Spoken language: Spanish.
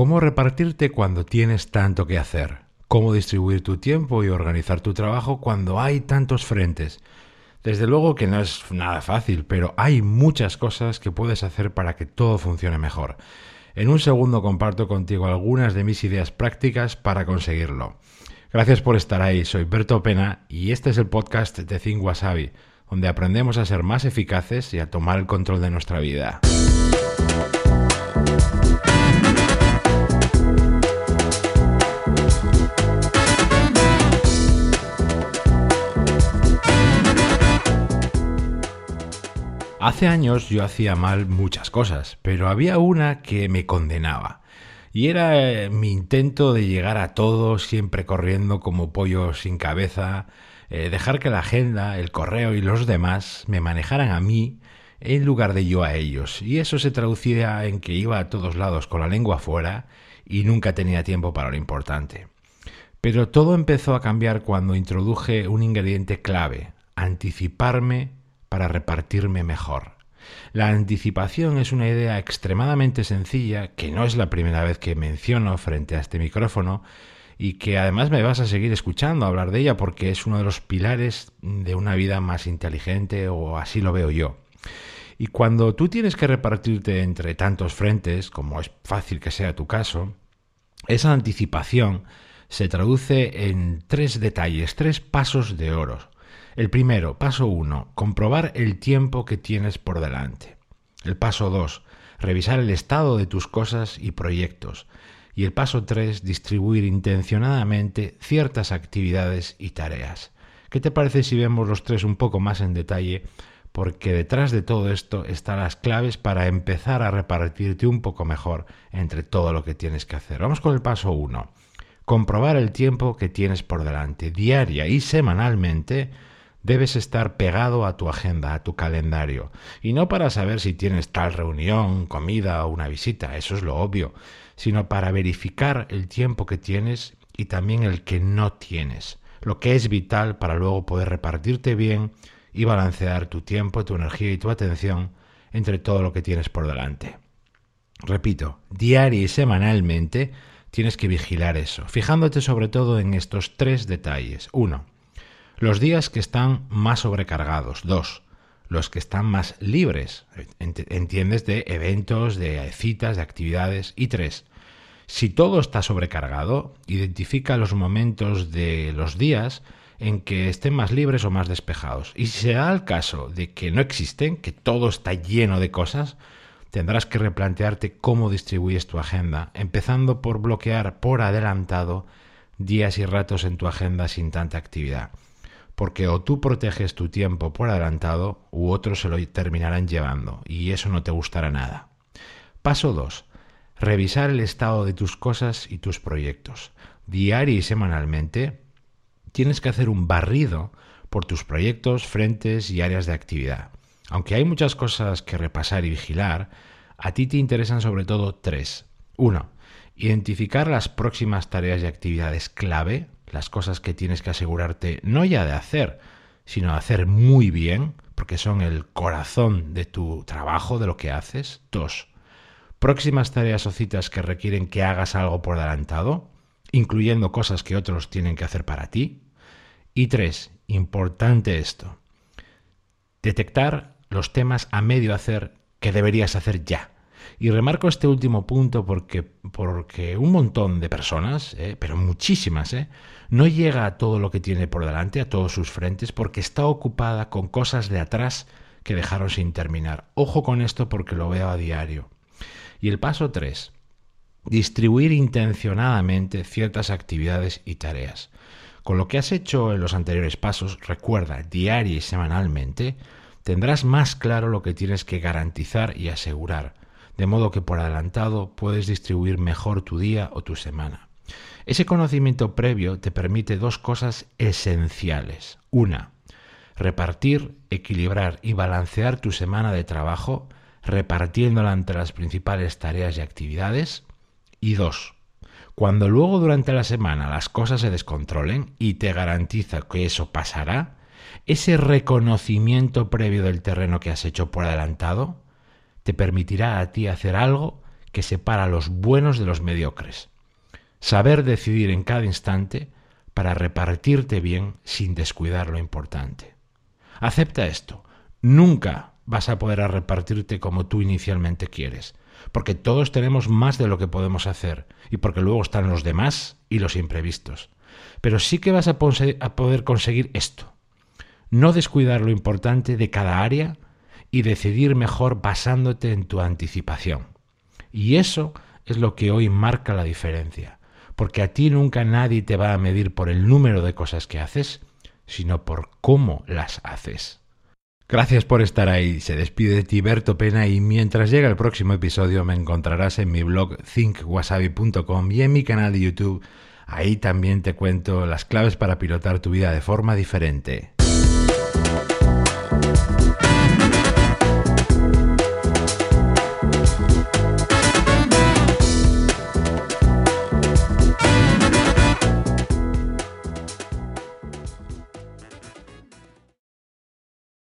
¿Cómo repartirte cuando tienes tanto que hacer? ¿Cómo distribuir tu tiempo y organizar tu trabajo cuando hay tantos frentes? Desde luego que no es nada fácil, pero hay muchas cosas que puedes hacer para que todo funcione mejor. En un segundo comparto contigo algunas de mis ideas prácticas para conseguirlo. Gracias por estar ahí, soy Berto Pena y este es el podcast de Think Wasabi, donde aprendemos a ser más eficaces y a tomar el control de nuestra vida. Hace años yo hacía mal muchas cosas, pero había una que me condenaba. Y era eh, mi intento de llegar a todo siempre corriendo como pollo sin cabeza, eh, dejar que la agenda, el correo y los demás me manejaran a mí en lugar de yo a ellos. Y eso se traducía en que iba a todos lados con la lengua afuera y nunca tenía tiempo para lo importante. Pero todo empezó a cambiar cuando introduje un ingrediente clave, anticiparme para repartirme mejor. La anticipación es una idea extremadamente sencilla que no es la primera vez que menciono frente a este micrófono y que además me vas a seguir escuchando hablar de ella porque es uno de los pilares de una vida más inteligente o así lo veo yo. Y cuando tú tienes que repartirte entre tantos frentes, como es fácil que sea tu caso, esa anticipación se traduce en tres detalles, tres pasos de oro el primero, paso 1, comprobar el tiempo que tienes por delante. El paso 2, revisar el estado de tus cosas y proyectos. Y el paso 3, distribuir intencionadamente ciertas actividades y tareas. ¿Qué te parece si vemos los tres un poco más en detalle? Porque detrás de todo esto están las claves para empezar a repartirte un poco mejor entre todo lo que tienes que hacer. Vamos con el paso 1. Comprobar el tiempo que tienes por delante, diaria y semanalmente Debes estar pegado a tu agenda, a tu calendario, y no para saber si tienes tal reunión, comida o una visita, eso es lo obvio, sino para verificar el tiempo que tienes y también el que no tienes, lo que es vital para luego poder repartirte bien y balancear tu tiempo, tu energía y tu atención entre todo lo que tienes por delante. Repito, diario y semanalmente tienes que vigilar eso, fijándote sobre todo en estos tres detalles. Uno, los días que están más sobrecargados. Dos, los que están más libres. Entiendes de eventos, de citas, de actividades. Y tres, si todo está sobrecargado, identifica los momentos de los días en que estén más libres o más despejados. Y si se da el caso de que no existen, que todo está lleno de cosas, tendrás que replantearte cómo distribuyes tu agenda, empezando por bloquear por adelantado días y ratos en tu agenda sin tanta actividad porque o tú proteges tu tiempo por adelantado u otros se lo terminarán llevando y eso no te gustará nada. Paso 2. Revisar el estado de tus cosas y tus proyectos. Diario y semanalmente tienes que hacer un barrido por tus proyectos, frentes y áreas de actividad. Aunque hay muchas cosas que repasar y vigilar, a ti te interesan sobre todo tres. Uno, identificar las próximas tareas y actividades clave las cosas que tienes que asegurarte no ya de hacer, sino de hacer muy bien, porque son el corazón de tu trabajo, de lo que haces. Dos, próximas tareas o citas que requieren que hagas algo por adelantado, incluyendo cosas que otros tienen que hacer para ti. Y tres, importante esto, detectar los temas a medio hacer que deberías hacer ya. Y remarco este último punto porque, porque un montón de personas, eh, pero muchísimas, eh, no llega a todo lo que tiene por delante, a todos sus frentes, porque está ocupada con cosas de atrás que dejaron sin terminar. Ojo con esto porque lo veo a diario. Y el paso 3. Distribuir intencionadamente ciertas actividades y tareas. Con lo que has hecho en los anteriores pasos, recuerda, diario y semanalmente, tendrás más claro lo que tienes que garantizar y asegurar de modo que por adelantado puedes distribuir mejor tu día o tu semana. Ese conocimiento previo te permite dos cosas esenciales. Una, repartir, equilibrar y balancear tu semana de trabajo, repartiéndola entre las principales tareas y actividades. Y dos, cuando luego durante la semana las cosas se descontrolen y te garantiza que eso pasará, ese reconocimiento previo del terreno que has hecho por adelantado te permitirá a ti hacer algo que separa a los buenos de los mediocres. Saber decidir en cada instante para repartirte bien sin descuidar lo importante. Acepta esto. Nunca vas a poder repartirte como tú inicialmente quieres, porque todos tenemos más de lo que podemos hacer y porque luego están los demás y los imprevistos. Pero sí que vas a, poder conseguir esto. No descuidar lo importante de cada área y decidir mejor basándote en tu anticipación. Y eso es lo que hoy marca la diferencia, porque a ti nunca nadie te va a medir por el número de cosas que haces, sino por cómo las haces. Gracias por estar ahí. Se despide de ti Berto Pena y mientras llega el próximo episodio me encontrarás en mi blog thinkwasabi.com y en mi canal de YouTube. Ahí también te cuento las claves para pilotar tu vida de forma diferente.